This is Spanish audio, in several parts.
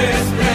Christmas.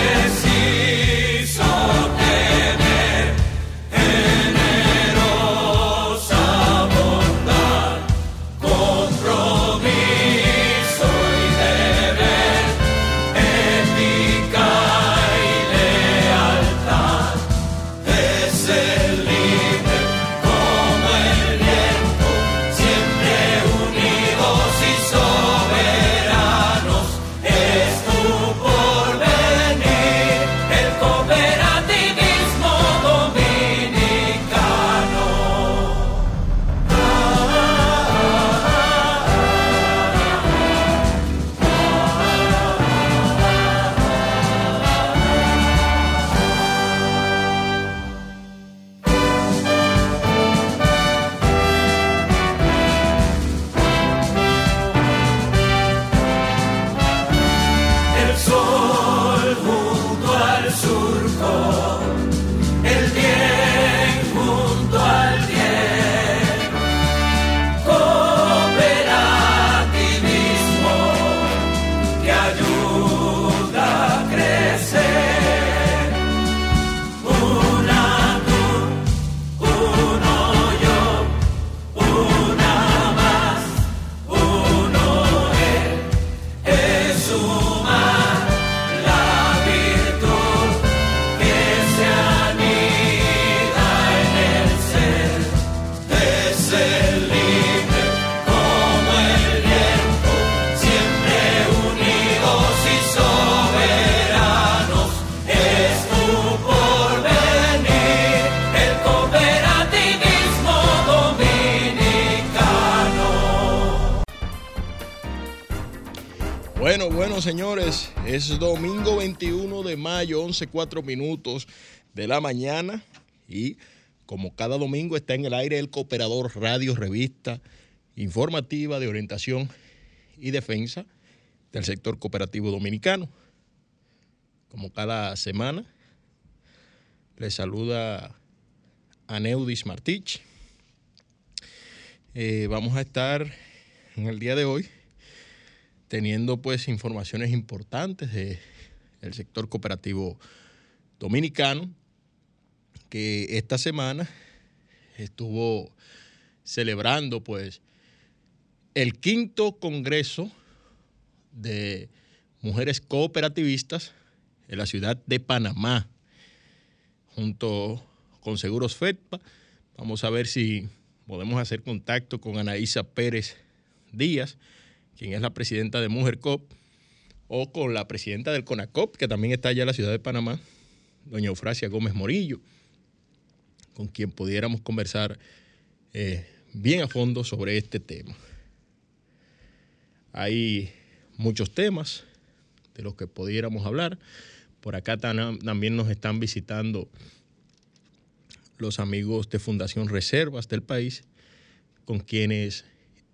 Señores, es domingo 21 de mayo, 11.4 minutos de la mañana y como cada domingo está en el aire el Cooperador Radio Revista informativa de orientación y defensa del sector cooperativo dominicano. Como cada semana, les saluda Aneudis Martich. Eh, vamos a estar en el día de hoy teniendo pues informaciones importantes del sector cooperativo dominicano, que esta semana estuvo celebrando pues el quinto congreso de mujeres cooperativistas en la ciudad de Panamá, junto con Seguros FEDPA. Vamos a ver si podemos hacer contacto con Anaísa Pérez Díaz, quien es la presidenta de Mujer Cop, o con la presidenta del CONACOP, que también está allá en la ciudad de Panamá, doña Eufrasia Gómez Morillo, con quien pudiéramos conversar eh, bien a fondo sobre este tema. Hay muchos temas de los que pudiéramos hablar. Por acá también nos están visitando los amigos de Fundación Reservas del país, con quienes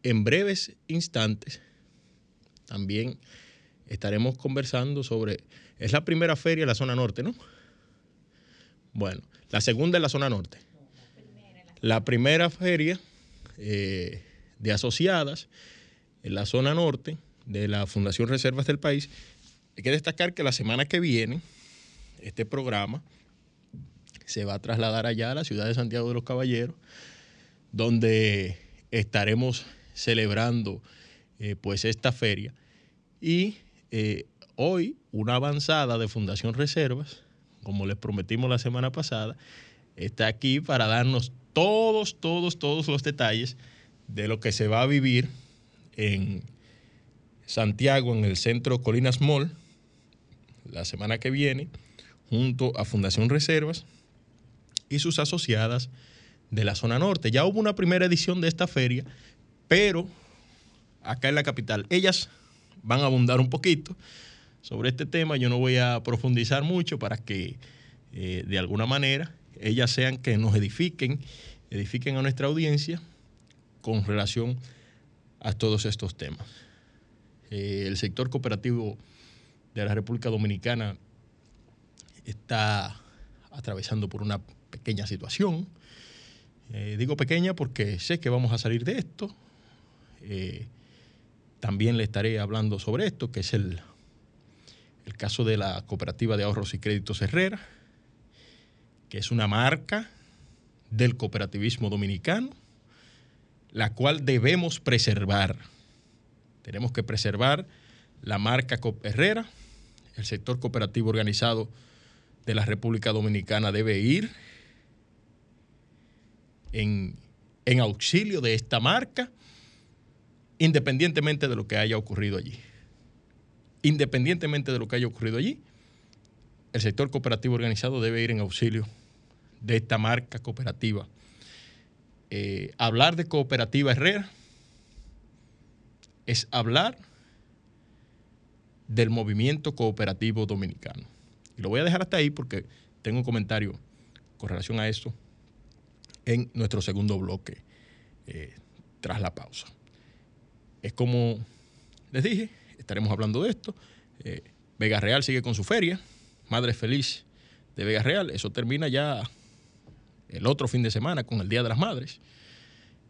en breves instantes también estaremos conversando sobre, es la primera feria en la zona norte, ¿no? Bueno, la segunda en la zona norte. La primera feria eh, de asociadas en la zona norte de la Fundación Reservas del País. Hay que destacar que la semana que viene este programa se va a trasladar allá a la ciudad de Santiago de los Caballeros, donde estaremos celebrando eh, pues esta feria. Y eh, hoy una avanzada de Fundación Reservas, como les prometimos la semana pasada, está aquí para darnos todos, todos, todos los detalles de lo que se va a vivir en Santiago, en el centro Colinas Mall, la semana que viene, junto a Fundación Reservas y sus asociadas de la zona norte. Ya hubo una primera edición de esta feria pero acá en la capital, ellas van a abundar un poquito sobre este tema. Yo no voy a profundizar mucho para que eh, de alguna manera ellas sean que nos edifiquen, edifiquen a nuestra audiencia con relación a todos estos temas. Eh, el sector cooperativo de la República Dominicana está atravesando por una pequeña situación. Eh, digo pequeña porque sé que vamos a salir de esto, también le estaré hablando sobre esto, que es el, el caso de la Cooperativa de Ahorros y Créditos Herrera, que es una marca del cooperativismo dominicano, la cual debemos preservar. Tenemos que preservar la marca Herrera, el sector cooperativo organizado de la República Dominicana debe ir en, en auxilio de esta marca independientemente de lo que haya ocurrido allí. Independientemente de lo que haya ocurrido allí, el sector cooperativo organizado debe ir en auxilio de esta marca cooperativa. Eh, hablar de cooperativa Herrera es hablar del movimiento cooperativo dominicano. Y lo voy a dejar hasta ahí porque tengo un comentario con relación a esto en nuestro segundo bloque eh, tras la pausa es como les dije, estaremos hablando de esto. Eh, Vega Real sigue con su feria, Madre Feliz de Vega Real. Eso termina ya el otro fin de semana con el Día de las Madres.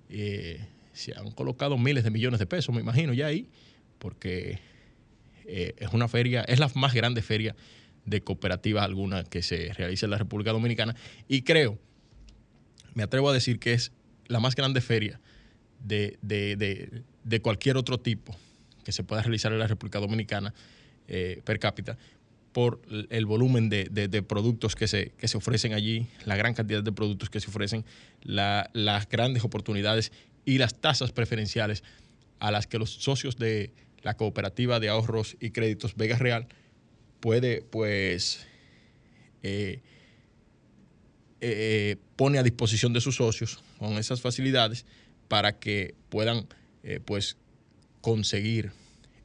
Eh, se han colocado miles de millones de pesos, me imagino, ya ahí, porque eh, es una feria, es la más grande feria de cooperativas alguna que se realiza en la República Dominicana. Y creo, me atrevo a decir que es la más grande feria de, de cualquier otro tipo que se pueda realizar en la República Dominicana eh, per cápita por el volumen de, productos que se, se, ofrecen allí, la gran cantidad de productos que se ofrecen, las grandes oportunidades y las tasas preferenciales a las que los socios de la cooperativa de ahorros y créditos Vega Real puede, pues, eh, eh, pone a disposición de sus socios con esas facilidades para que puedan eh, pues conseguir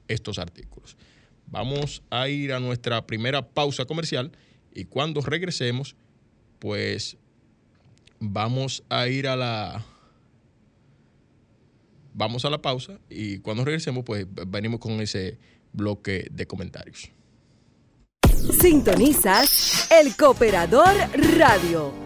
estos artículos. Vamos a ir a nuestra primera pausa comercial y cuando regresemos, pues vamos a ir a la vamos a la pausa y cuando regresemos, pues venimos con ese bloque de comentarios. Sintonizas El Cooperador Radio.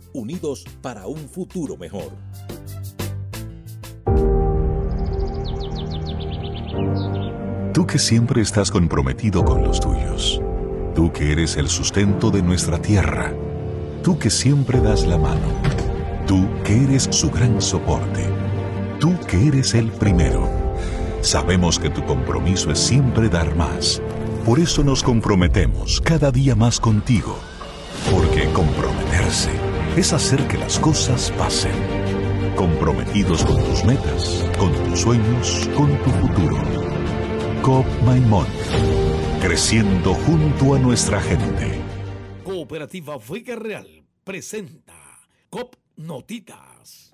unidos para un futuro mejor. Tú que siempre estás comprometido con los tuyos. Tú que eres el sustento de nuestra tierra. Tú que siempre das la mano. Tú que eres su gran soporte. Tú que eres el primero. Sabemos que tu compromiso es siempre dar más. Por eso nos comprometemos cada día más contigo. Porque comprometerse es hacer que las cosas pasen. Comprometidos con tus metas, con tus sueños, con tu futuro. COP Maimón, creciendo junto a nuestra gente. Cooperativa Vega Real presenta COP Notitas.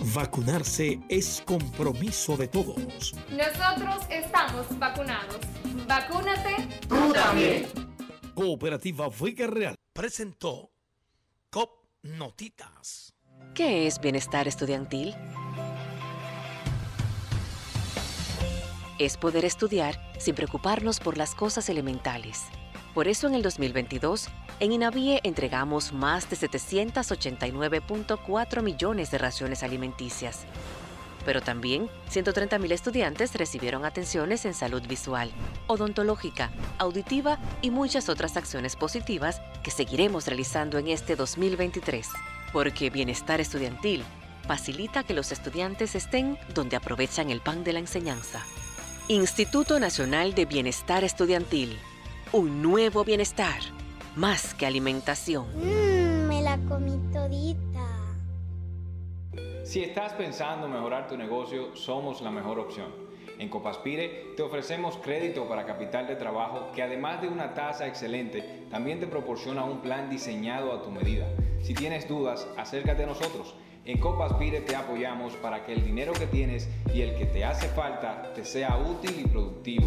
Vacunarse es compromiso de todos. Nosotros estamos vacunados. Vacúnate. Tú también. Cooperativa Vega Real presentó COP Notitas. ¿Qué es bienestar estudiantil? Es poder estudiar sin preocuparnos por las cosas elementales. Por eso en el 2022, en INAVIE entregamos más de 789.4 millones de raciones alimenticias. Pero también 130.000 estudiantes recibieron atenciones en salud visual, odontológica, auditiva y muchas otras acciones positivas que seguiremos realizando en este 2023 porque bienestar estudiantil facilita que los estudiantes estén donde aprovechan el pan de la enseñanza. Instituto Nacional de Bienestar Estudiantil. Un nuevo bienestar, más que alimentación. Mmm, me la comí todita. Si estás pensando mejorar tu negocio, somos la mejor opción. En Copaspire te ofrecemos crédito para capital de trabajo que además de una tasa excelente, también te proporciona un plan diseñado a tu medida si tienes dudas, acércate a nosotros. En Copaspire te apoyamos para que el dinero que tienes y el que te hace falta te sea útil y productivo.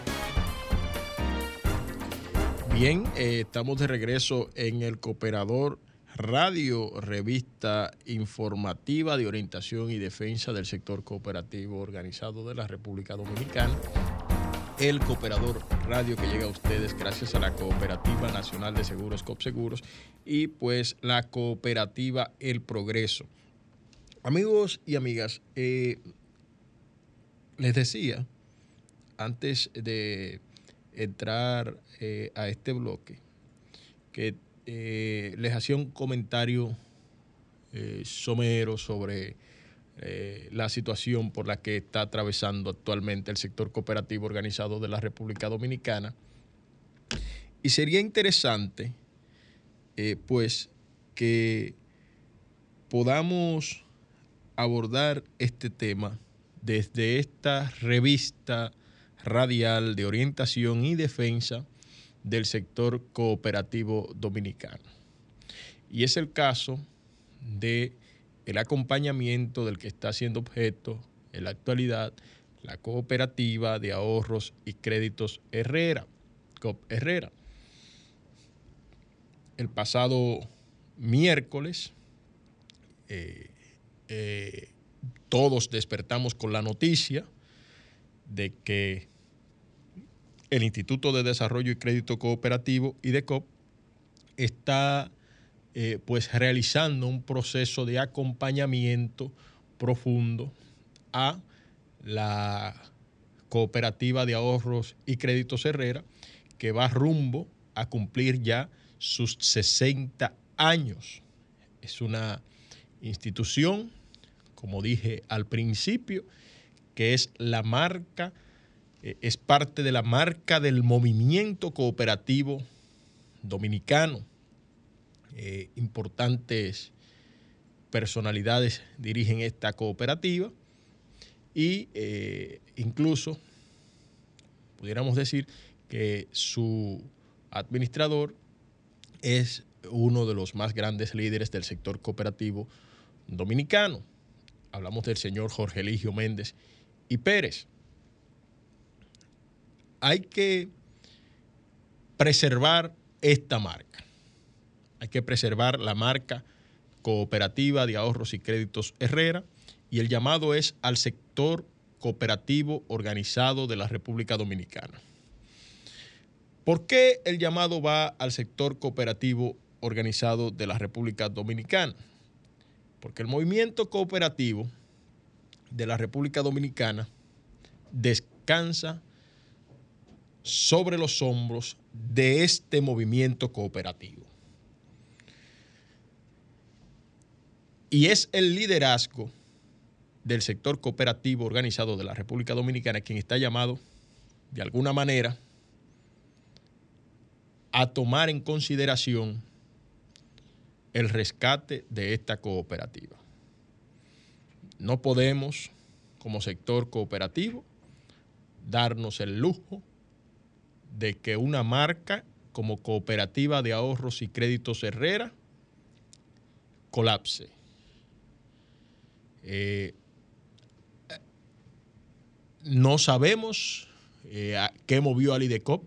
Bien, eh, estamos de regreso en el Cooperador Radio, revista informativa de orientación y defensa del sector cooperativo organizado de la República Dominicana. El Cooperador Radio que llega a ustedes gracias a la Cooperativa Nacional de Seguros COPSEGUROS y pues la Cooperativa El Progreso. Amigos y amigas, eh, les decía antes de entrar eh, a este bloque que eh, les hacía un comentario somero sobre eh, la situación por la que está atravesando actualmente el sector cooperativo organizado de la República Dominicana. Y sería interesante, eh, pues, que podamos abordar este tema desde esta revista radial de orientación y defensa del sector cooperativo dominicano. Y es el caso de el acompañamiento del que está siendo objeto en la actualidad la cooperativa de ahorros y créditos Herrera, COP Herrera. El pasado miércoles eh, eh, todos despertamos con la noticia de que el Instituto de Desarrollo y Crédito Cooperativo, IDECOP, está eh, pues realizando un proceso de acompañamiento profundo a la cooperativa de ahorros y créditos Herrera, que va rumbo a cumplir ya sus 60 años. Es una institución, como dije al principio, que es la marca, eh, es parte de la marca del movimiento cooperativo dominicano eh, importantes personalidades dirigen esta cooperativa y eh, incluso pudiéramos decir que su administrador es uno de los más grandes líderes del sector cooperativo dominicano. Hablamos del señor Jorge Eligio Méndez y Pérez. Hay que preservar esta marca. Hay que preservar la marca cooperativa de ahorros y créditos Herrera y el llamado es al sector cooperativo organizado de la República Dominicana. ¿Por qué el llamado va al sector cooperativo organizado de la República Dominicana? Porque el movimiento cooperativo de la República Dominicana descansa sobre los hombros de este movimiento cooperativo. Y es el liderazgo del sector cooperativo organizado de la República Dominicana quien está llamado, de alguna manera, a tomar en consideración el rescate de esta cooperativa. No podemos, como sector cooperativo, darnos el lujo de que una marca como Cooperativa de Ahorros y Créditos Herrera colapse eh, no sabemos eh, qué movió al IDECOP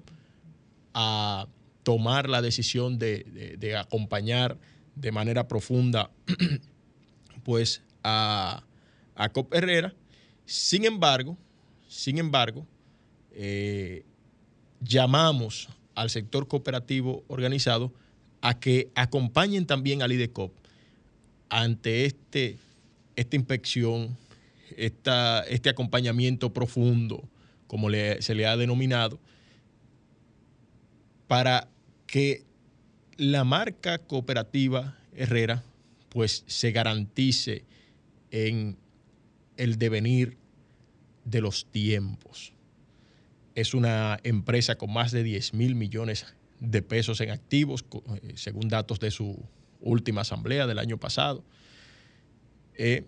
a tomar la decisión de, acompañar de manera profunda pues a, COP Herrera. Sin embargo, sin embargo, eh, llamamos al sector cooperativo organizado a que acompañen también al IDECOP ante este esta inspección, este acompañamiento profundo, como se le ha denominado, para que la marca cooperativa Herrera pues se garantice en el devenir de los tiempos. Es una empresa con más de 10 mil millones de pesos en activos, eh, según datos de su última asamblea del año pasado. Eh,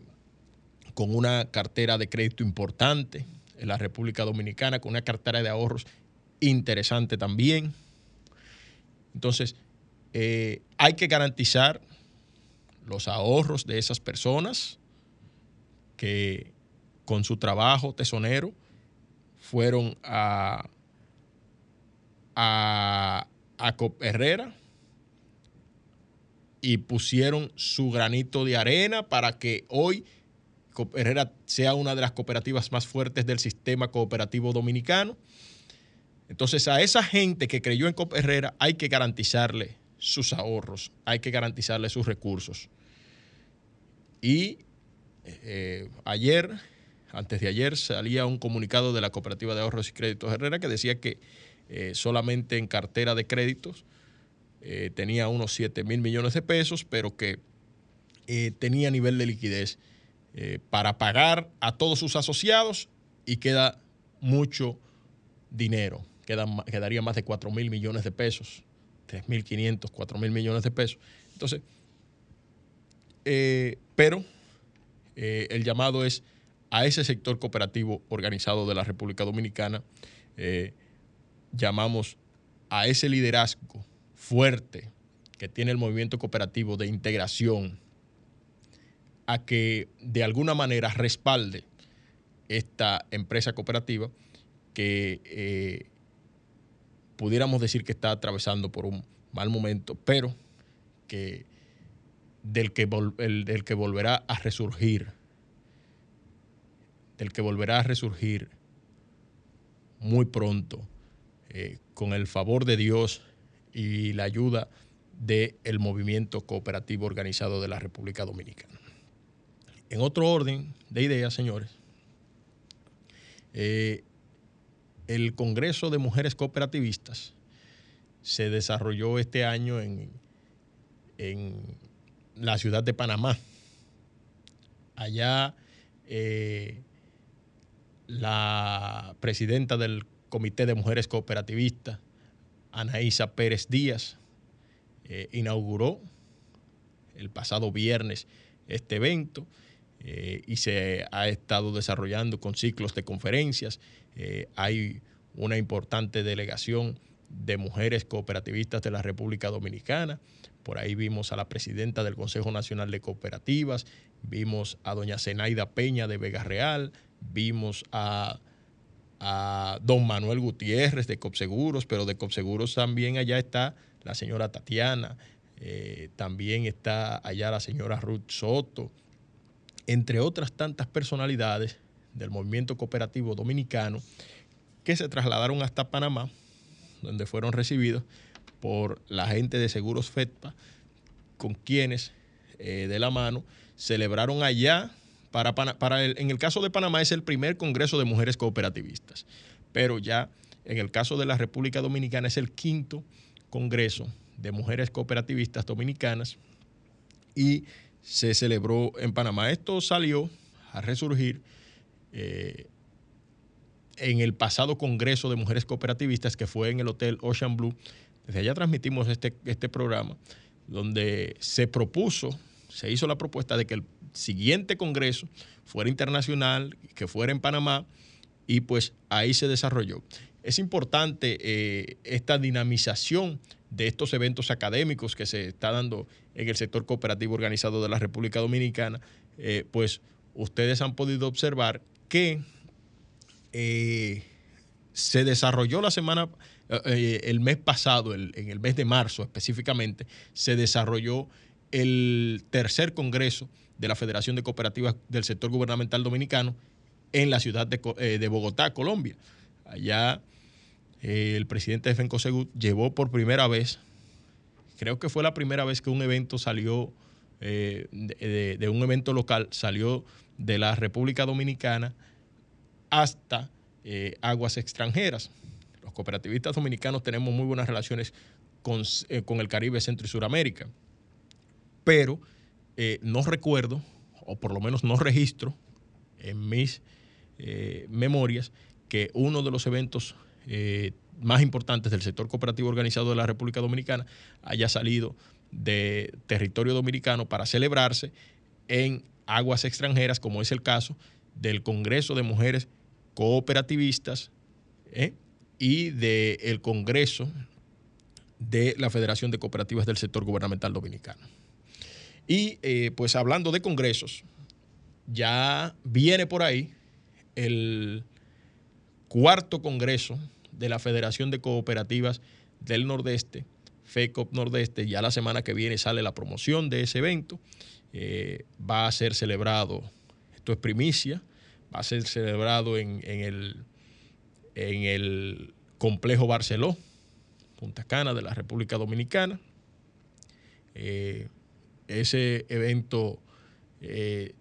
con una cartera de crédito importante en la República Dominicana, con una cartera de ahorros interesante también. Entonces, eh, hay que garantizar los ahorros de esas personas que con su trabajo tesonero fueron a, a, Cop Herrera y pusieron su granito de arena para que hoy Herrera sea una de las cooperativas más fuertes del sistema cooperativo dominicano. Entonces a esa gente que creyó en Cop Herrera hay que garantizarle sus ahorros, hay que garantizarle sus recursos. Y eh, ayer, antes de ayer, salía un comunicado de la Cooperativa de Ahorros y Créditos Herrera que decía que eh, solamente en cartera de créditos eh, tenía unos 7 mil millones de pesos, pero que tenía nivel de liquidez para pagar a todos sus asociados y queda mucho dinero, quedaría más de 4 mil millones de pesos, 3.500, 4 mil millones de pesos. Entonces, pero eh, el llamado es a ese sector cooperativo organizado de la República Dominicana. Eh, llamamos a ese liderazgo fuerte que tiene el movimiento cooperativo de integración a que de alguna manera respalde esta empresa cooperativa que eh, pudiéramos decir que está atravesando por un mal momento, pero que del que, del que volverá a resurgir, del que volverá a resurgir muy pronto, eh, con el favor de Dios y la ayuda del movimiento cooperativo organizado de la República Dominicana. En otro orden de ideas, señores, eh, el Congreso de Mujeres Cooperativistas se desarrolló este año en, en la ciudad de Panamá. Allá eh, la presidenta del Comité de Mujeres Cooperativistas, Anaísa Pérez Díaz, eh, inauguró el pasado viernes este evento eh, y se ha estado desarrollando con ciclos de conferencias. hay una importante delegación de mujeres cooperativistas de la República Dominicana. Por ahí vimos a la presidenta del Consejo Nacional de Cooperativas, vimos a doña Zenaida Peña de Vega Real, vimos a, don Manuel Gutiérrez de Copseguros, pero de Copseguros también allá está la señora Tatiana, eh, también está allá la señora Ruth Soto, entre otras tantas personalidades del movimiento cooperativo dominicano que se trasladaron hasta Panamá, donde fueron recibidos por la gente de Seguros FEDPA, con quienes eh, de la mano celebraron allá, para, para en el caso de Panamá es el primer Congreso de Mujeres Cooperativistas, pero ya en el caso de la República Dominicana es el quinto Congreso de Mujeres Cooperativistas Dominicanas y se celebró en Panamá. Esto salió a resurgir eh, en el pasado Congreso de Mujeres Cooperativistas que fue en el Hotel Ocean Blue desde allá transmitimos este, este programa donde se propuso, se hizo la propuesta de que el siguiente Congreso fuera internacional, que fuera en Panamá, y pues ahí se desarrolló. Es importante eh, esta dinamización de estos eventos académicos que se está dando en el sector cooperativo organizado de la República Dominicana, eh, pues ustedes han podido observar que eh, se desarrolló la semana eh, eh, el mes pasado, en el mes de marzo específicamente, se desarrolló el tercer congreso de la Federación de Cooperativas del Sector Gubernamental Dominicano en la ciudad de, Bogotá, Colombia. Allá el presidente de FENCOSEGUT llevó por primera vez, creo que fue la primera vez que un evento salió, de, un evento local, salió de la República Dominicana hasta aguas extranjeras cooperativistas dominicanos tenemos muy buenas relaciones con, eh, el Caribe, Centro y Suramérica. Pero eh, no recuerdo, o por lo menos no registro en mis eh, memorias, que uno de los eventos más importantes del sector cooperativo organizado de la República Dominicana haya salido de territorio dominicano para celebrarse en aguas extranjeras, como es el caso del Congreso de Mujeres Cooperativistas, y del Congreso de la Federación de Cooperativas del Sector Gubernamental Dominicano. Y eh, pues hablando de congresos, ya viene por ahí el cuarto congreso de la Federación de Cooperativas del Nordeste, FECOP Nordeste. Ya la semana que viene sale la promoción de ese evento. Eh, va a ser celebrado, esto es primicia, a ser celebrado en, el en el Complejo Barceló, Punta Cana de la República Dominicana. Eh, ese evento eh,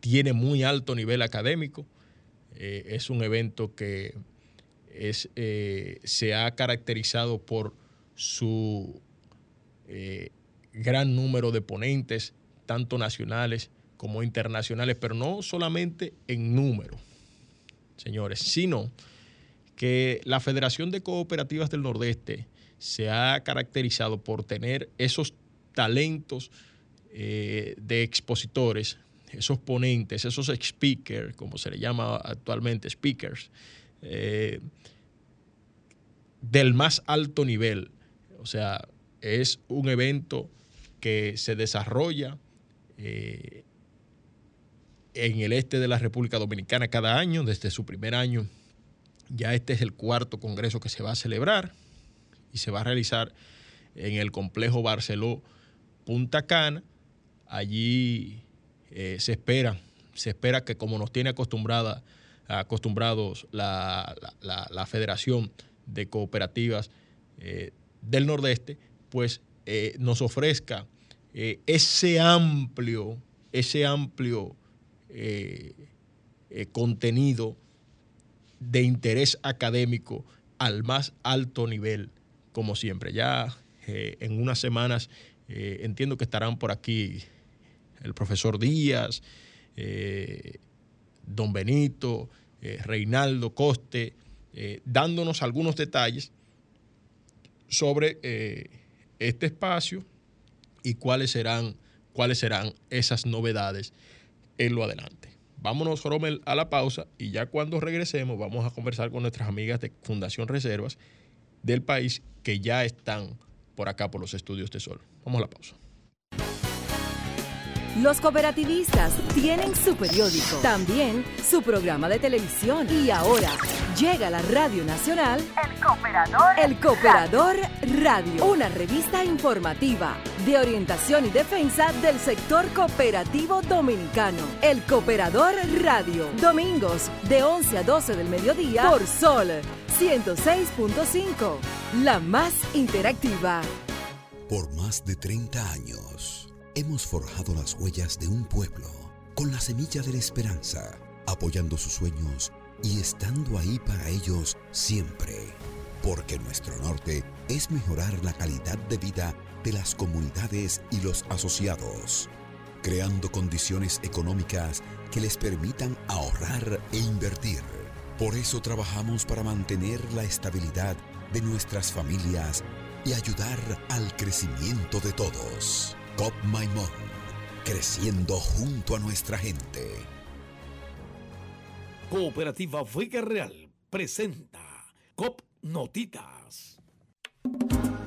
tiene muy alto nivel académico. Eh, es un evento que es, se ha caracterizado por su gran número de ponentes, tanto nacionales como internacionales, pero no solamente en número, señores, sino que la Federación de Cooperativas del Nordeste se ha caracterizado por tener esos talentos eh, de expositores, esos ponentes, esos speakers, como se le llama actualmente, speakers, eh, del más alto nivel. O sea, es un evento que se desarrolla eh, en el este de la República Dominicana cada año, desde su primer año. Ya este es el cuarto congreso que se va a celebrar y se va a realizar en el complejo Barceló Punta Cana. Allí eh, se espera, se espera que como nos tiene acostumbrada, acostumbrados la, Federación de Cooperativas eh, del Nordeste, pues eh, nos ofrezca ese amplio, ese amplio contenido de interés académico al más alto nivel como siempre. Ya eh, en unas semanas eh, entiendo que estarán por aquí el profesor Díaz, eh, don Benito, Reinaldo Coste, dándonos algunos detalles sobre este espacio y cuáles serán, cuáles serán esas novedades en lo adelante. Vámonos, Rommel, a la pausa y ya cuando regresemos vamos a conversar con nuestras amigas de Fundación Reservas del país que ya están por acá por los estudios de Sol. Vamos a la pausa. Los cooperativistas tienen su periódico, también su programa de televisión y ahora llega a la Radio Nacional El Cooperador, El Cooperador Radio, una revista informativa de orientación y defensa del sector cooperativo dominicano. El Cooperador Radio, domingos de 11 a 12 del mediodía por Sol 106.5, la más interactiva. Por más de 30 años, hemos forjado las huellas de un pueblo con la semilla de la esperanza, apoyando sus sueños y estando ahí para ellos siempre. Porque nuestro norte es mejorar la calidad de vida de las comunidades y los asociados, creando condiciones económicas que les permitan ahorrar e invertir por eso trabajamos para mantener la estabilidad de nuestras familias y ayudar al crecimiento de todos. COP Maimón, creciendo junto a nuestra gente. Cooperativa Vega Real presenta COP Notitas.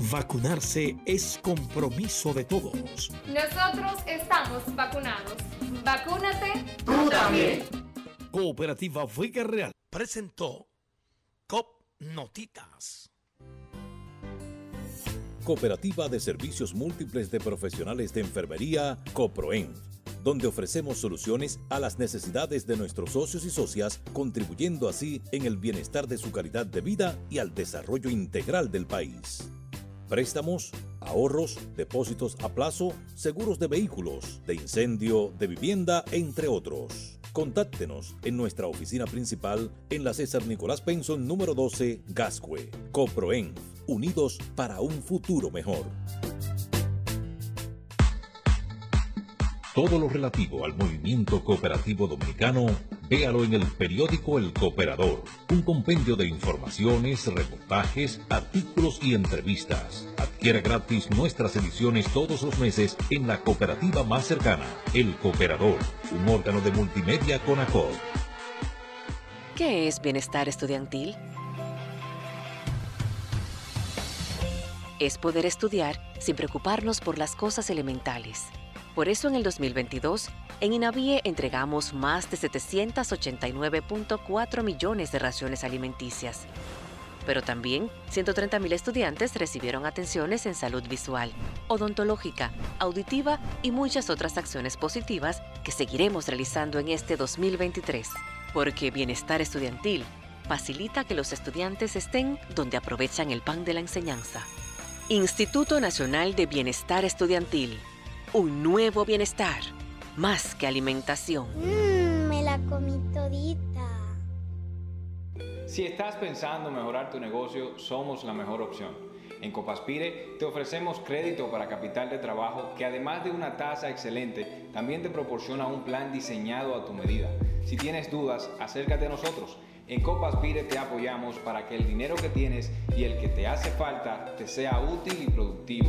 Vacunarse es compromiso de todos. Nosotros estamos vacunados. Vacúnate tú también. Cooperativa Vega Real presentó COP Notitas. Cooperativa de Servicios Múltiples de Profesionales de Enfermería, COPROEN, donde ofrecemos soluciones a las necesidades de nuestros socios y socias, contribuyendo así en el bienestar de su calidad de vida y al desarrollo integral del país préstamos, ahorros, depósitos a plazo, seguros de vehículos, de incendio, de vivienda, entre otros. Contáctenos en nuestra oficina principal en la César Nicolás Penson número 12, Gascue. Coproen, unidos para un futuro mejor. Todo lo relativo al movimiento cooperativo dominicano, véalo en el periódico El Cooperador, un compendio de informaciones, reportajes, artículos y entrevistas. Adquiera gratis nuestras ediciones todos los meses en la cooperativa más cercana, El Cooperador, un órgano de multimedia con ACOD. ¿Qué es bienestar estudiantil? es poder estudiar sin preocuparnos por las cosas elementales. Por eso en el 2022, en Inavie entregamos más de 789.4 millones de raciones alimenticias. Pero también 130.000 estudiantes recibieron atenciones en salud visual, odontológica, auditiva y muchas otras acciones positivas que seguiremos realizando en este 2023. Porque bienestar estudiantil facilita que los estudiantes estén donde aprovechan el pan de la enseñanza. Instituto Nacional de Bienestar Estudiantil. Un nuevo bienestar. Más que alimentación. Mmm, me la comí todita. Si estás pensando mejorar tu negocio, somos la mejor opción. En Copaspire te ofrecemos crédito para capital de trabajo que además de una tasa excelente, también te proporciona un plan diseñado a tu medida. Si tienes dudas, acércate a nosotros. En Copaspire te apoyamos para que el dinero que tienes y el que te hace falta te sea útil y productivo.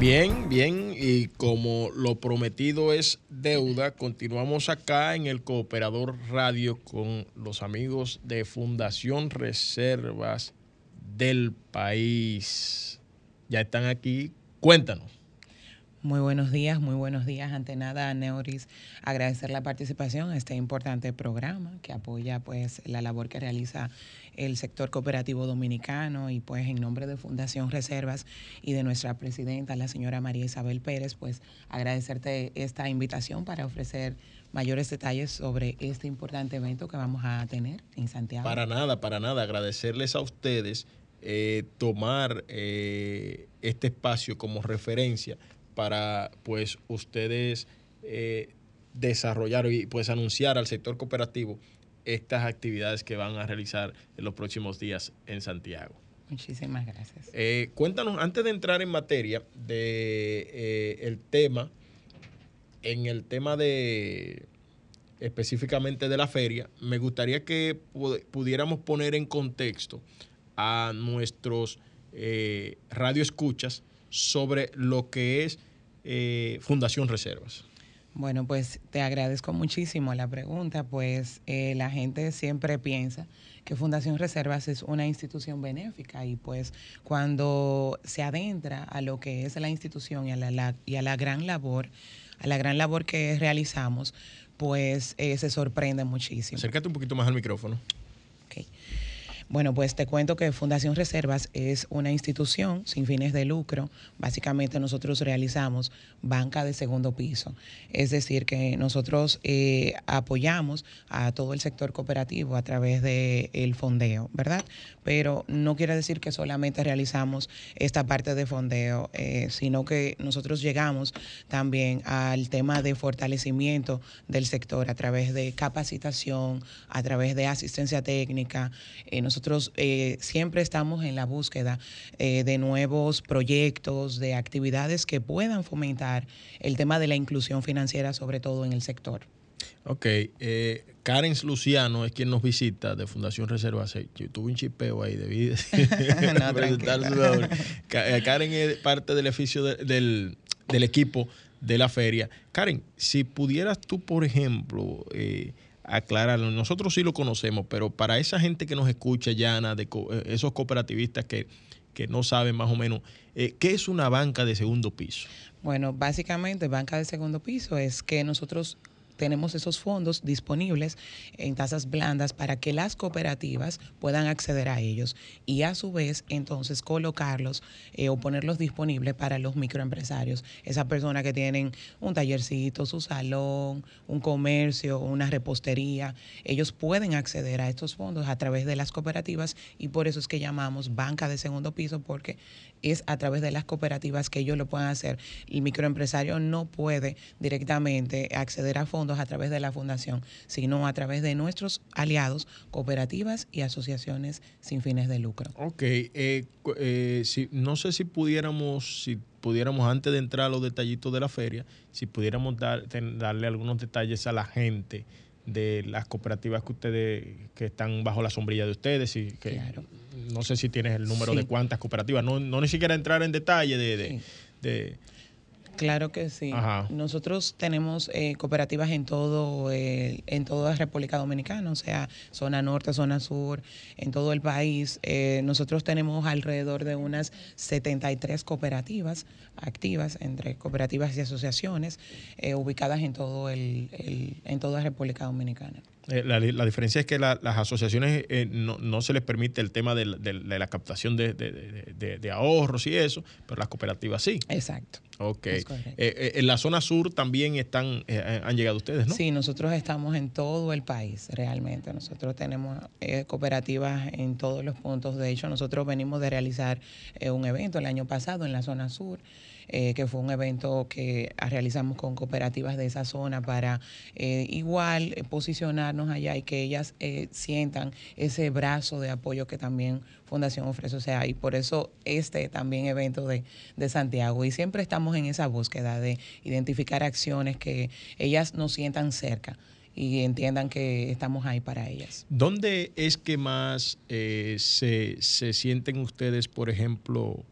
Bien, bien, y como lo prometido es deuda, continuamos acá en el Cooperador Radio con los amigos de Fundación Reservas del País. Ya están aquí, cuéntanos. Muy buenos días, muy buenos días. Ante nada, Neuris, agradecer la participación a este importante programa que apoya pues la labor que realiza el sector cooperativo dominicano y pues en nombre de Fundación Reservas y de nuestra presidenta, la señora María Isabel Pérez, pues agradecerte esta invitación para ofrecer mayores detalles sobre este importante evento que vamos a tener en Santiago. Para nada, para nada, agradecerles a ustedes eh, tomar eh, este espacio como referencia para pues ustedes eh, desarrollar y pues anunciar al sector cooperativo estas actividades que van a realizar en los próximos días en Santiago. Muchísimas gracias. Eh, cuéntanos, antes de entrar en materia de eh, el tema, en el tema de específicamente de la feria, me gustaría que pudiéramos poner en contexto a nuestros eh, radioescuchas sobre lo que es eh, Fundación Reservas? Bueno, pues te agradezco muchísimo la pregunta, pues eh, la gente siempre piensa que Fundación Reservas es una institución benéfica y pues cuando se adentra a lo que es la institución y a la, y a la gran labor, a la gran labor que realizamos, pues eh, se sorprende muchísimo. Acércate un poquito más al micrófono. Bueno, pues te cuento que Fundación Reservas es una institución sin fines de lucro. Básicamente nosotros realizamos banca de segundo piso. Es decir, que nosotros eh, apoyamos a todo el sector cooperativo a través del fondeo, ¿verdad? Pero no quiere decir que solamente realizamos esta parte de fondeo, eh, sino que nosotros llegamos también al tema de fortalecimiento del sector a través de capacitación, a través de asistencia técnica. Eh, eh, siempre estamos en la búsqueda eh, de nuevos proyectos, de actividades que puedan fomentar el tema de la inclusión financiera, sobre todo en el sector. Ok, eh, Karen Luciano es quien nos visita de Fundación Reservas. Yo tuve un chipeo ahí, debí presentar su Karen es parte del oficio del, del, equipo de la feria. Karen, si pudieras tú, por ejemplo, eh, aclararlo. Nosotros sí lo conocemos, pero para esa gente que nos escucha, Yana, de eh, esos cooperativistas que, que no saben más o menos, eh, ¿qué es una banca de segundo piso? Bueno, básicamente banca de segundo piso es que nosotros tenemos esos fondos disponibles en tasas blandas para que las cooperativas puedan acceder a ellos y a su vez entonces colocarlos eh, o ponerlos disponibles para los microempresarios, esas personas que tienen un tallercito, su salón, un comercio, una repostería, ellos pueden acceder a estos fondos a través de las cooperativas y por eso es que llamamos banca de segundo piso porque es a través de las cooperativas que ellos lo puedan hacer. El microempresario no puede directamente acceder a fondos a través de la fundación, sino a través de nuestros aliados, cooperativas y asociaciones sin fines de lucro. Ok, eh, eh, si, no sé si pudiéramos, si pudiéramos antes de entrar a los detallitos de la feria, si pudiéramos dar, darle algunos detalles a la gente de las cooperativas que ustedes que están bajo la sombrilla de ustedes y que no sé si tienes el número de cuántas cooperativas. No, no ni siquiera entrar en detalle de, de Claro que sí. Nosotros tenemos eh, cooperativas en todo eh, en toda República Dominicana, o sea, zona norte, zona sur, en todo el país. Eh, nosotros tenemos alrededor de unas 73 cooperativas activas entre cooperativas y asociaciones ubicadas en todo el, en toda República Dominicana. La, diferencia es que las asociaciones no, se les permite el tema de, la captación de, de, ahorros y eso, pero las cooperativas sí. Exacto. Ok. Eh, eh, en la zona sur también están, eh, han llegado ustedes, ¿no? Sí, nosotros estamos en todo el país, realmente. Nosotros tenemos cooperativas en todos los puntos. De hecho, nosotros venimos de realizar un evento el año pasado en la zona sur. Que fue un evento que realizamos con cooperativas de esa zona para igual posicionarnos allá y que ellas sientan ese brazo de apoyo que también Fundación ofrece. O sea, y por eso este también evento de, de Santiago. Y siempre estamos en esa búsqueda de identificar acciones que ellas nos sientan cerca y entiendan que estamos ahí para ellas. ¿Dónde es que más eh, se, se sienten ustedes, por ejemplo,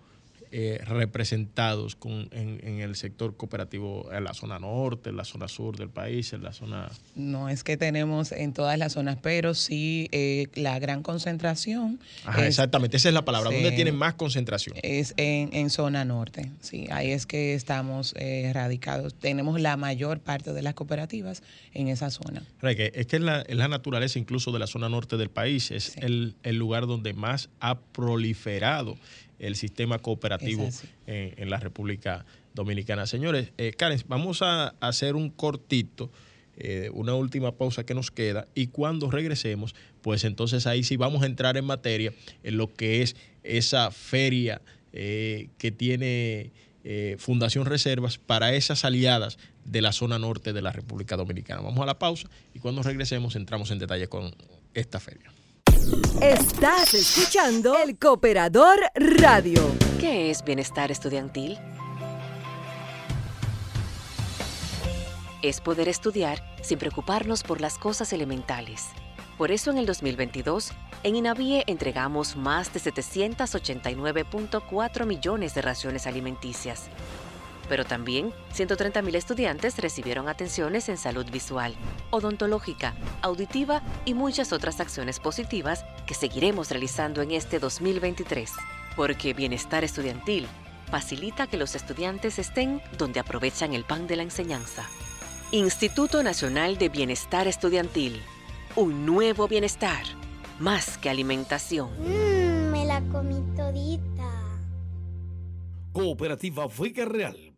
eh, representados con, en, el sector cooperativo en la zona norte, en la zona sur del país, en la zona... No es que tenemos en todas las zonas, pero sí eh, la gran concentración. exactamente, esa es la palabra. ¿Dónde tienen más concentración? Es en, zona norte, sí, ahí es que estamos eh, radicados. Tenemos la mayor parte de las cooperativas en esa zona. Es que es la, la naturaleza incluso de la zona norte del país, es el, el lugar donde más ha proliferado el sistema cooperativo en, la República Dominicana. Señores, eh, Karen, vamos a hacer un cortito, eh, una última pausa que nos queda y cuando regresemos, pues entonces ahí sí vamos a entrar en materia en lo que es esa feria eh, que tiene Fundación Reservas para esas aliadas de la zona norte de la República Dominicana. Vamos a la pausa y cuando regresemos entramos en detalle con esta feria. Estás escuchando el Cooperador Radio. ¿Qué es bienestar estudiantil? Es poder estudiar sin preocuparnos por las cosas elementales. Por eso en el 2022, en INAVIE entregamos más de 789.4 millones de raciones alimenticias pero también 130.000 estudiantes recibieron atenciones en salud visual, odontológica, auditiva y muchas otras acciones positivas que seguiremos realizando en este 2023. Porque bienestar estudiantil facilita que los estudiantes estén donde aprovechan el pan de la enseñanza. Instituto Nacional de Bienestar Estudiantil. Un nuevo bienestar. Más que alimentación. Mmm, me la comí todita. Cooperativa Vega Real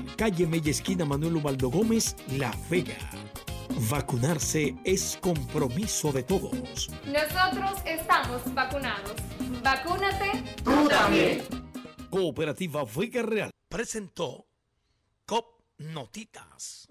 calle Mella Esquina Manuel Ubaldo Gómez, La Vega. Vacunarse es compromiso de todos. Nosotros estamos vacunados. Vacúnate. Tú también. Cooperativa Vega Real presentó COP Notitas.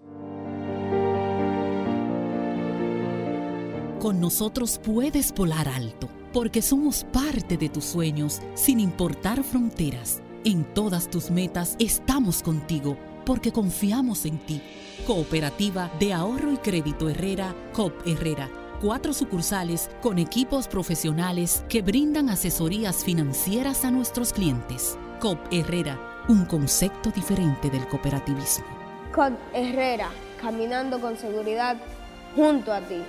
Con nosotros puedes volar alto, porque somos parte de tus sueños, sin importar fronteras. En todas tus metas estamos contigo, porque confiamos en ti. Cooperativa de Ahorro y Crédito Herrera, COP Herrera. Cuatro sucursales con equipos profesionales que brindan asesorías financieras a nuestros clientes. COP Herrera, un concepto diferente del cooperativismo. COP Herrera, caminando con seguridad junto a ti.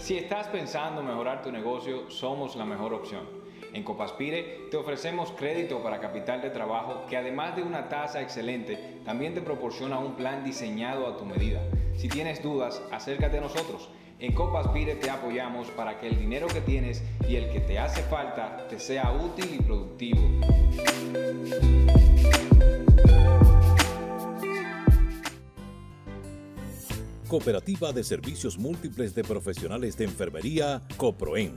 Si estás pensando mejorar tu negocio, somos la mejor opción. En Copaspire te ofrecemos crédito para capital de trabajo que además de una tasa excelente, también te proporciona un plan diseñado a tu medida. Si tienes dudas, acércate a nosotros. En Copaspire te apoyamos para que el dinero que tienes y el que te hace falta te sea útil y productivo. Cooperativa de Servicios Múltiples de Profesionales de Enfermería, COPROEN,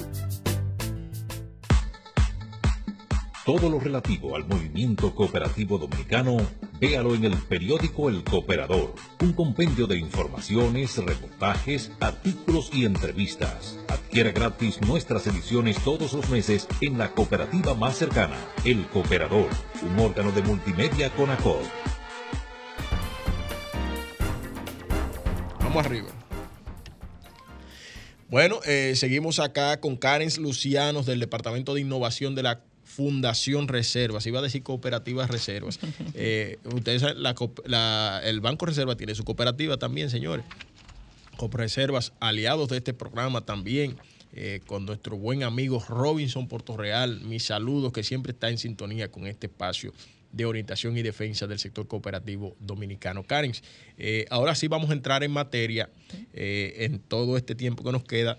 Todo lo relativo al movimiento cooperativo dominicano, véalo en el periódico El Cooperador, un compendio de informaciones, reportajes, artículos y entrevistas. Adquiera gratis nuestras ediciones todos los meses en la cooperativa más cercana, El Cooperador, un órgano de multimedia con ACOD. Vamos arriba. Bueno, eh, seguimos acá con Karen Lucianos del Departamento de Innovación de la Fundación Reservas, iba a decir cooperativas reservas. Eh, ustedes saben, la, la, el Banco Reserva tiene su cooperativa también, señores. Reservas, aliados de este programa también, eh, con nuestro buen amigo Robinson Portorreal. Mis saludos, que siempre está en sintonía con este espacio de orientación y defensa del sector cooperativo dominicano. Karen, eh, ahora sí vamos a entrar en materia eh, en todo este tiempo que nos queda.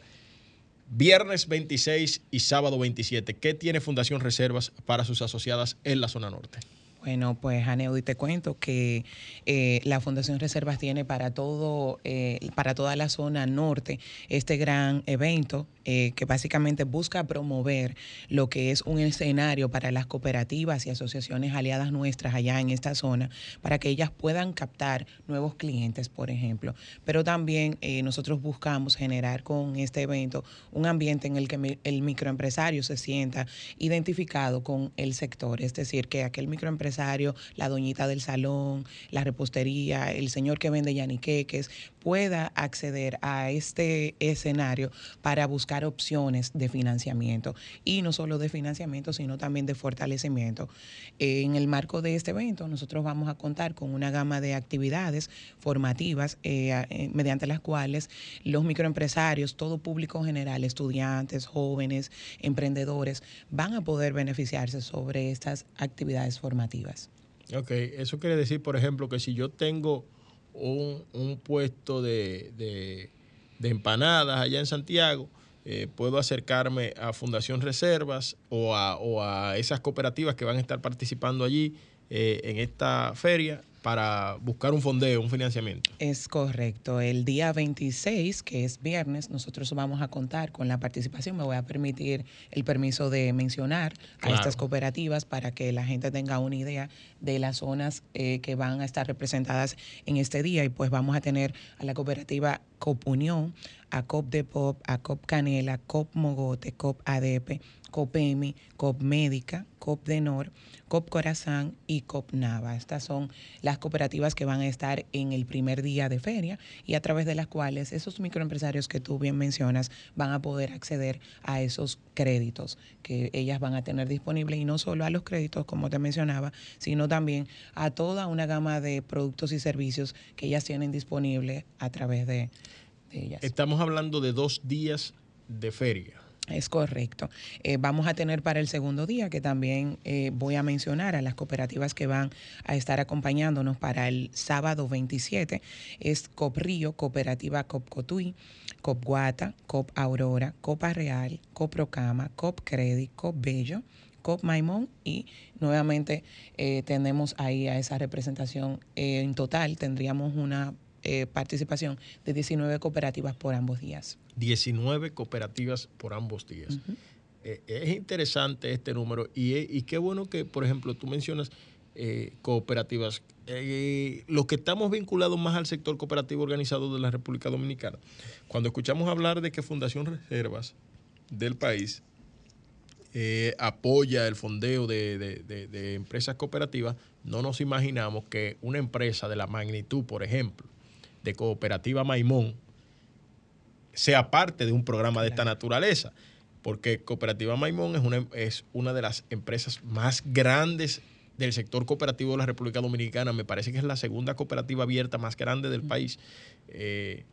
Viernes 26 y sábado 27, ¿qué tiene Fundación Reservas para sus asociadas en la zona norte? Bueno, pues Aneudi, te cuento que eh, la Fundación Reservas tiene para todo, eh, para toda la zona norte este gran evento eh, que básicamente busca promover lo que es un escenario para las cooperativas y asociaciones aliadas nuestras allá en esta zona, para que ellas puedan captar nuevos clientes, por ejemplo. Pero también nosotros buscamos generar con este evento un ambiente en el que el microempresario se sienta identificado con el sector, es decir, que aquel microempresario la doñita del salón, la repostería, el señor que vende yaniqueques, pueda acceder a este escenario para buscar opciones de financiamiento y no solo de financiamiento, sino también de fortalecimiento. En el marco de este evento, nosotros vamos a contar con una gama de actividades formativas eh, eh, mediante las cuales los microempresarios, todo público en general, estudiantes, jóvenes, emprendedores, van a poder beneficiarse sobre estas actividades formativas. Ok, eso quiere decir, por ejemplo, que si yo tengo un, puesto de, empanadas allá en Santiago, eh, puedo acercarme a Fundación Reservas o a, esas cooperativas que van a estar participando allí eh, en esta feria para buscar un fondeo, un financiamiento. Es correcto. El día 26, que es viernes, nosotros vamos a contar con la participación. Me voy a permitir el permiso de mencionar a estas cooperativas para que la gente tenga una idea de las zonas eh, que van a estar representadas en este día. Y pues vamos a tener a la cooperativa COP Unión, a COP Depop, a COP Canela, COP Mogote, COP ADP, COPEMI, COP Médica, COP Denor, COP Corazán y COP Nava. Estas son las cooperativas que van a estar en el primer día de feria y a través de las cuales esos microempresarios que tú bien mencionas van a poder acceder a esos créditos que ellas van a tener disponibles y no solo a los créditos, como te mencionaba, sino también a toda una gama de productos y servicios que ellas tienen disponibles a través de, ellas. Estamos hablando de dos días de feria. Es correcto. Eh, vamos a tener para el segundo día, que también eh, voy a mencionar a las cooperativas que van a estar acompañándonos para el sábado 27, es COP Río, Cooperativa COP Cotuí, COP Guata, COP Aurora, Copa Real, COP Procama, COP Credit, COP Bello, COP Maimón y nuevamente eh, tenemos ahí a esa representación. en total tendríamos una eh, participación de 19 cooperativas por ambos días. 19 cooperativas por ambos días. Eh, es interesante este número y, y, qué bueno que, por ejemplo, tú mencionas eh, cooperativas. los que estamos vinculados más al sector cooperativo organizado de la República Dominicana, cuando escuchamos hablar de que Fundación Reservas del país apoya el fondeo de, de, empresas cooperativas, no nos imaginamos que una empresa de la magnitud, por ejemplo, de Cooperativa Maimón, sea parte de un programa de esta naturaleza. Porque Cooperativa Maimón es una, es una de las empresas más grandes del sector cooperativo de la República Dominicana. Me parece que es la segunda cooperativa abierta más grande del país. Eh,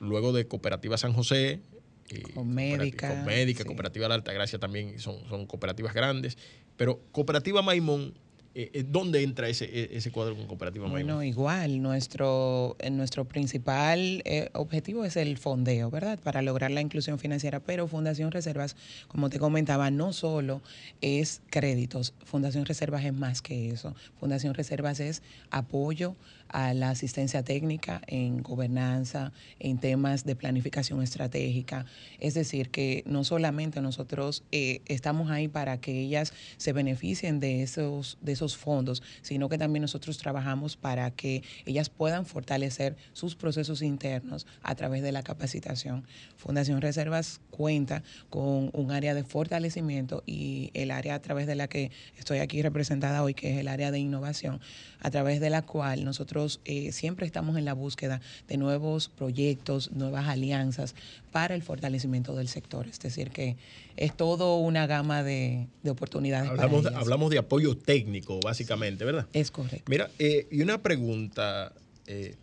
luego de Cooperativa San José, eh, con médica. Con médica, Cooperativa La Altagracia también son, son cooperativas grandes. Pero Cooperativa Maimón eh, eh, ¿Dónde entra ese, e, ese cuadro con Cooperativa Maimón? Bueno, igual, nuestro, nuestro principal eh, objetivo es el fondeo, ¿verdad? Para lograr la inclusión financiera, pero Fundación Reservas, como te comentaba, no solo es créditos, Fundación Reservas es más que eso. Fundación Reservas es apoyo a la asistencia técnica en gobernanza, en temas de planificación estratégica. Es decir, que no solamente nosotros eh, estamos ahí para que ellas se beneficien de esos, de esos fondos, sino que también nosotros trabajamos para que ellas puedan fortalecer sus procesos internos a través de la capacitación. Fundación Reservas cuenta con un área de fortalecimiento y el área a través de la que estoy aquí representada hoy, que es el área de innovación, a través de la cual nosotros eh, siempre estamos en la búsqueda de nuevos proyectos, nuevas alianzas para el fortalecimiento del sector. Es decir, que es todo una gama de, oportunidades. Hablamos, de, hablamos de apoyo técnico, básicamente, ¿verdad? Es correcto. Mira, eh, y una pregunta. Eh,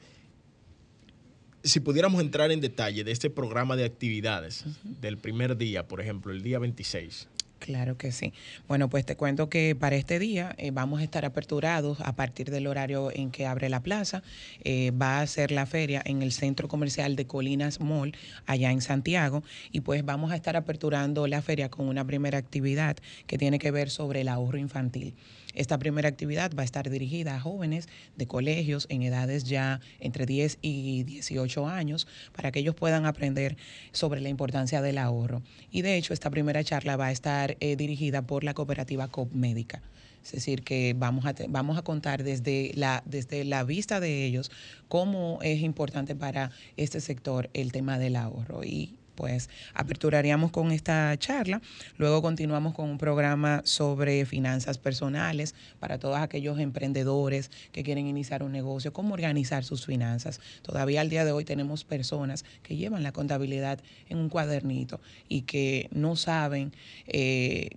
si pudiéramos entrar en detalle de este programa de actividades del primer día, por ejemplo, el día 26. Claro que sí. Bueno, pues te cuento que para este día eh, vamos a estar aperturados a partir del horario en que abre la plaza. Eh, va a ser la feria en el centro comercial de Colinas Mall, allá en Santiago, y pues vamos a estar aperturando la feria con una primera actividad que tiene que ver sobre el ahorro infantil. Esta primera actividad va a estar dirigida a jóvenes de colegios en edades ya entre 10 y 18 años para que ellos puedan aprender sobre la importancia del ahorro. Y de hecho, esta primera charla va a estar eh, dirigida por la cooperativa COP Médica. Es decir, que vamos a, vamos a contar desde la, desde la vista de ellos cómo es importante para este sector el tema del ahorro. Y pues aperturaríamos con esta charla. Luego continuamos con un programa sobre finanzas personales para todos aquellos emprendedores que quieren iniciar un negocio, cómo organizar sus finanzas. Todavía al día de hoy tenemos personas que llevan la contabilidad en un cuadernito y que no saben eh,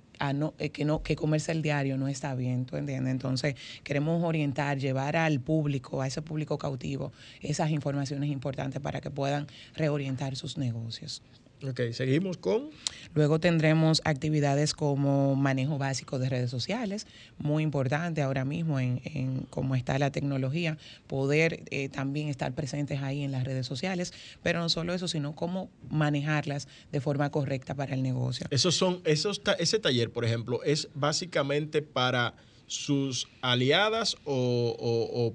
eh, que no que comerse el diario no está bien, ¿tú entiendes? Entonces, queremos orientar, llevar al público, a ese público cautivo, esas informaciones importantes para que puedan reorientar sus negocios. Ok, seguimos con. Luego tendremos actividades como manejo básico de redes sociales, muy importante ahora mismo en, en cómo está la tecnología, poder eh, también estar presentes ahí en las redes sociales, pero no solo eso, sino cómo manejarlas de forma correcta para el negocio. Esos son, esos, ese taller, por ejemplo, es básicamente para sus aliadas o, o,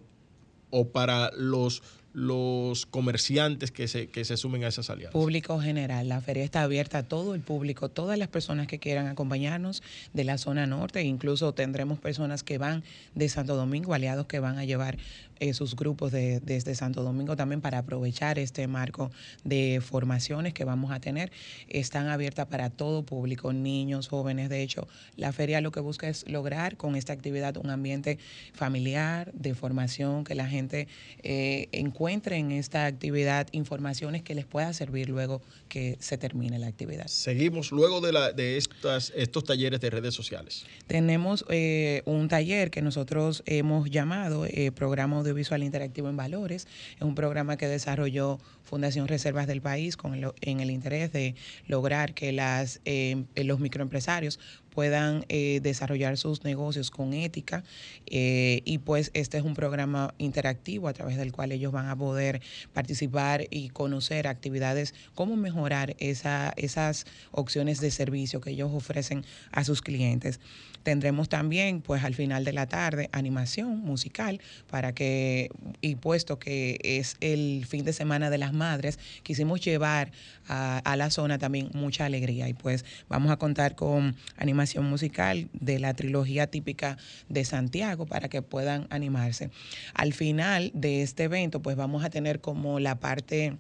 o para los los comerciantes que se, que se sumen a esas alianzas? Público general. La feria está abierta a todo el público, todas las personas que quieran acompañarnos de la zona norte. Incluso tendremos personas que van de Santo Domingo, aliados que van a llevar eh, sus grupos de, desde Santo Domingo también para aprovechar este marco de formaciones que vamos a tener. Están abiertas para todo público, niños, jóvenes. De hecho, la feria lo que busca es lograr con esta actividad un ambiente familiar, de formación, que la gente eh, encuentre en esta actividad informaciones que les pueda servir luego que se termine la actividad. Seguimos luego de, la, de estas, estos talleres de redes sociales. Tenemos eh, un taller que nosotros hemos llamado eh, Programa Audiovisual Interactivo en Valores. Es un programa que desarrolló Fundación Reservas del País con en el interés de lograr que las, eh, los microempresarios puedan eh, desarrollar sus negocios con ética eh, y pues este es un programa interactivo a través del cual ellos van a poder participar y conocer actividades, cómo mejorar esa, esas opciones de servicio que ellos ofrecen a sus clientes. Tendremos también, pues al final de la tarde, animación musical para que, y puesto que es el fin de semana de las madres, quisimos llevar a, la zona también mucha alegría y pues vamos a contar con animación musical de la trilogía típica de Santiago para que puedan animarse. Al final de este evento, pues vamos a tener como la parte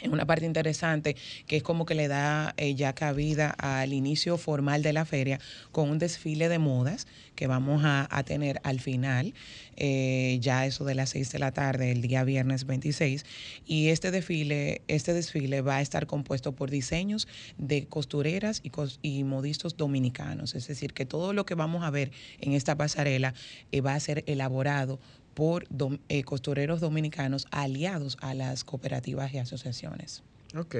es una parte interesante que es como que le da eh, ya cabida al inicio formal de la feria con un desfile de modas que vamos a, tener al final, eh, ya eso de las 6 de la tarde, el día viernes 26. Y este desfile, este desfile va a estar compuesto por diseños de costureras y, cos- y modistas dominicanos. Es decir, que todo lo que vamos a ver en esta pasarela eh, va a ser elaborado por dom- eh, costureros dominicanos aliados a las cooperativas y asociaciones. Ok.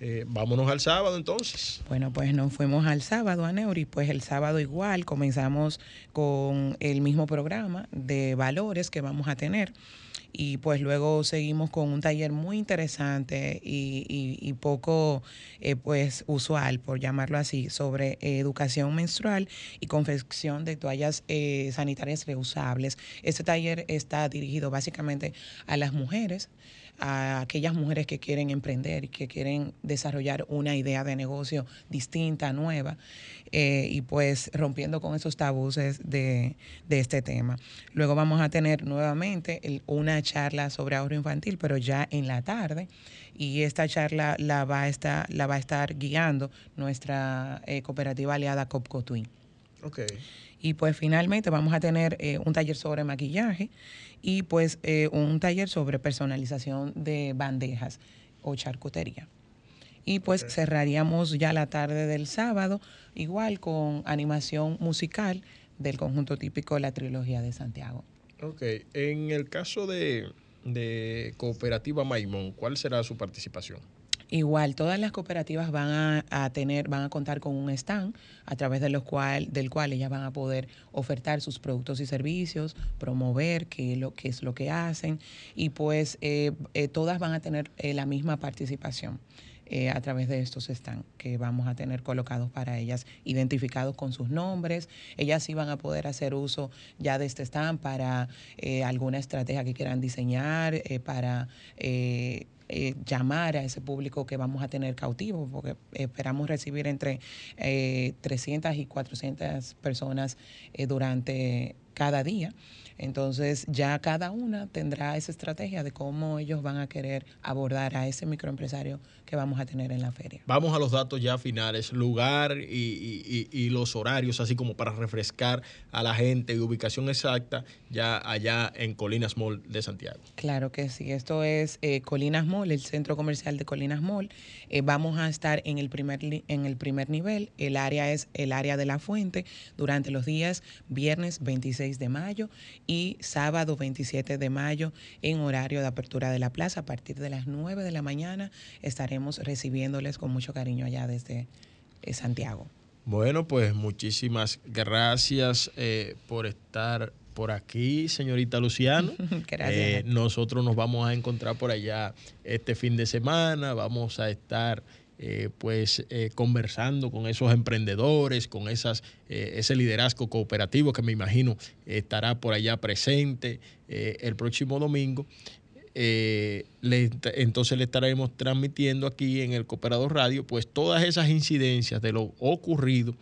Eh, vámonos al sábado entonces. Bueno, pues nos fuimos al sábado a Neuri, pues el sábado igual comenzamos con el mismo programa de valores que vamos a tener y pues luego seguimos con un taller muy interesante y, y- poco eh, pues usual, por llamarlo así, sobre educación menstrual y confección de toallas eh, sanitarias reusables. Este taller está dirigido básicamente a las mujeres a aquellas mujeres que quieren emprender y que quieren desarrollar una idea de negocio distinta, nueva, eh, y pues rompiendo con esos tabuses de, de este tema. Luego vamos a tener nuevamente una charla sobre ahorro infantil, pero ya en la tarde, y esta charla la va a estar, la va a estar guiando nuestra eh, cooperativa aliada Copcotwin. Ok. Y pues finalmente vamos a tener eh, un taller sobre maquillaje y pues eh, un taller sobre personalización de bandejas o charcutería. Y pues cerraríamos ya la tarde del sábado igual con animación musical del conjunto típico La Trilogía de Santiago. Ok. En el caso de, de Cooperativa Maimón, ¿cuál será su participación? Igual, todas las cooperativas van a, tener, van a contar con un stand a través de los cual, del cual ellas van a poder ofertar sus productos y servicios, promover qué, lo, qué es lo que hacen y pues eh, eh, todas van a tener eh, la misma participación. eh, a través de estos stands que vamos a tener colocados para ellas, identificados con sus nombres. Ellas sí van a poder hacer uso ya de este stand para eh, alguna estrategia que quieran diseñar, eh, para eh, llamar a ese público que vamos a tener cautivo, porque esperamos recibir entre eh, 300 y 400 personas eh, durante cada día. Entonces ya cada una tendrá esa estrategia de cómo ellos van a querer abordar a ese microempresario que vamos a tener en la feria. Vamos a los datos ya finales, lugar y, y- y- y los horarios, así como para refrescar a la gente y ubicación exacta ya allá en Colinas Mall de Santiago. Claro que sí, esto es eh, Colinas Mall, el centro comercial de Colinas Mall. Eh, vamos a estar en el, primer en el primer nivel, el área es el área de la fuente durante los días viernes 26 de mayo y sábado 27 de mayo en horario de apertura de la plaza. A partir de las 9 de la mañana estaremos recibiéndoles con mucho cariño allá desde eh, Santiago. Bueno, pues muchísimas gracias eh, por estar por aquí, señorita Luciano. Gracias. Eh, nosotros nos vamos a encontrar por allá este fin de semana, vamos a estar eh, pues eh, conversando con esos emprendedores, con esas, ese liderazgo cooperativo que me imagino estará por allá presente el próximo domingo. Eh, le- entonces le estaremos transmitiendo aquí en el Cooperador Radio pues todas esas incidencias de lo ocurrido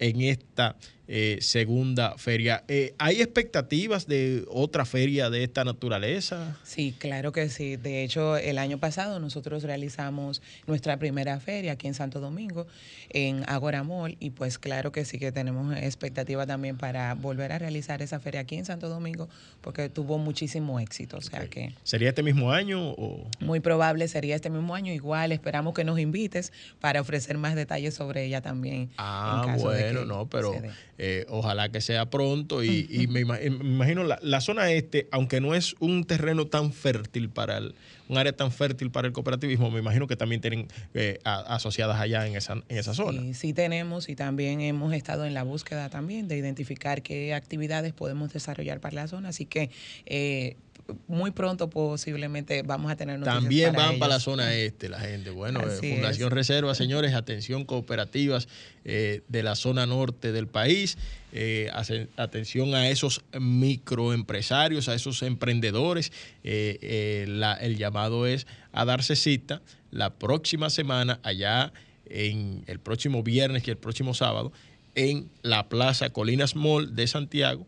en esta eh, segunda feria. Eh, ¿Hay expectativas de otra feria de esta naturaleza? Sí, claro que sí. De hecho, el año pasado nosotros realizamos nuestra primera feria aquí en Santo Domingo, en Agora Mall, y pues claro que sí que tenemos expectativa también para volver a realizar esa feria aquí en Santo Domingo, porque tuvo muchísimo éxito. O sea que ¿Sería este mismo año o...? muy probable sería este mismo año. Igual esperamos que nos invites para ofrecer más detalles sobre ella también. Ah, en caso de bueno, que no, pero. Eh, ojalá que sea pronto y, y me, ima- me imagino la, la zona este, aunque no es un terreno tan fértil para el, un área tan fértil para el cooperativismo, me imagino que también tienen eh, a- asociadas allá en esa, en esa zona. Sí, sí tenemos y también hemos estado en la búsqueda también de identificar qué actividades podemos desarrollar para la zona, así que eh, muy pronto posiblemente vamos a tener noticias También para van para la zona este la gente. Bueno, eh, Fundación es. Reserva, señores, atención cooperativas eh, de la zona norte del país. eh, atención a esos microempresarios, a esos emprendedores. la- el llamado es a darse cita la próxima semana allá en el próximo viernes y el próximo sábado en la Plaza Colinas Mall de Santiago.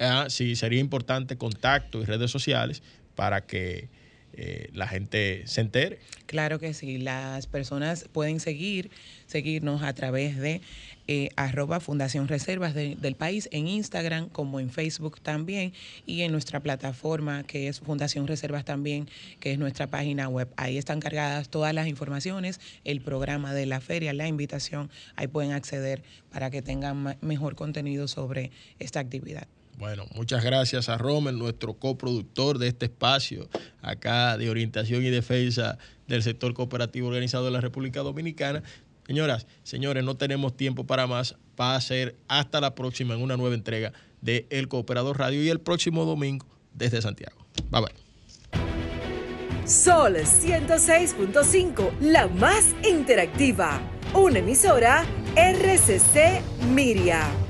Ah, sí, sería importante contacto y redes sociales para que eh, la gente se entere. Claro que sí, las personas pueden seguir, seguirnos a través de eh, arroba Fundación Reservas del País en Instagram como en Facebook también y en nuestra plataforma que es Fundación Reservas también, que es nuestra página web. Ahí están cargadas todas las informaciones, el programa de la feria, la invitación, ahí pueden acceder para que tengan mejor contenido sobre esta actividad. Bueno, muchas gracias a Romer, nuestro coproductor de este espacio acá de orientación y defensa del sector cooperativo organizado de la República Dominicana. Señoras, señores, no tenemos tiempo para más. Va a ser hasta la próxima en una nueva entrega de El Cooperador Radio y el próximo domingo desde Santiago. Bye bye. Sol 106.5, la más interactiva. Una emisora RCC Miria.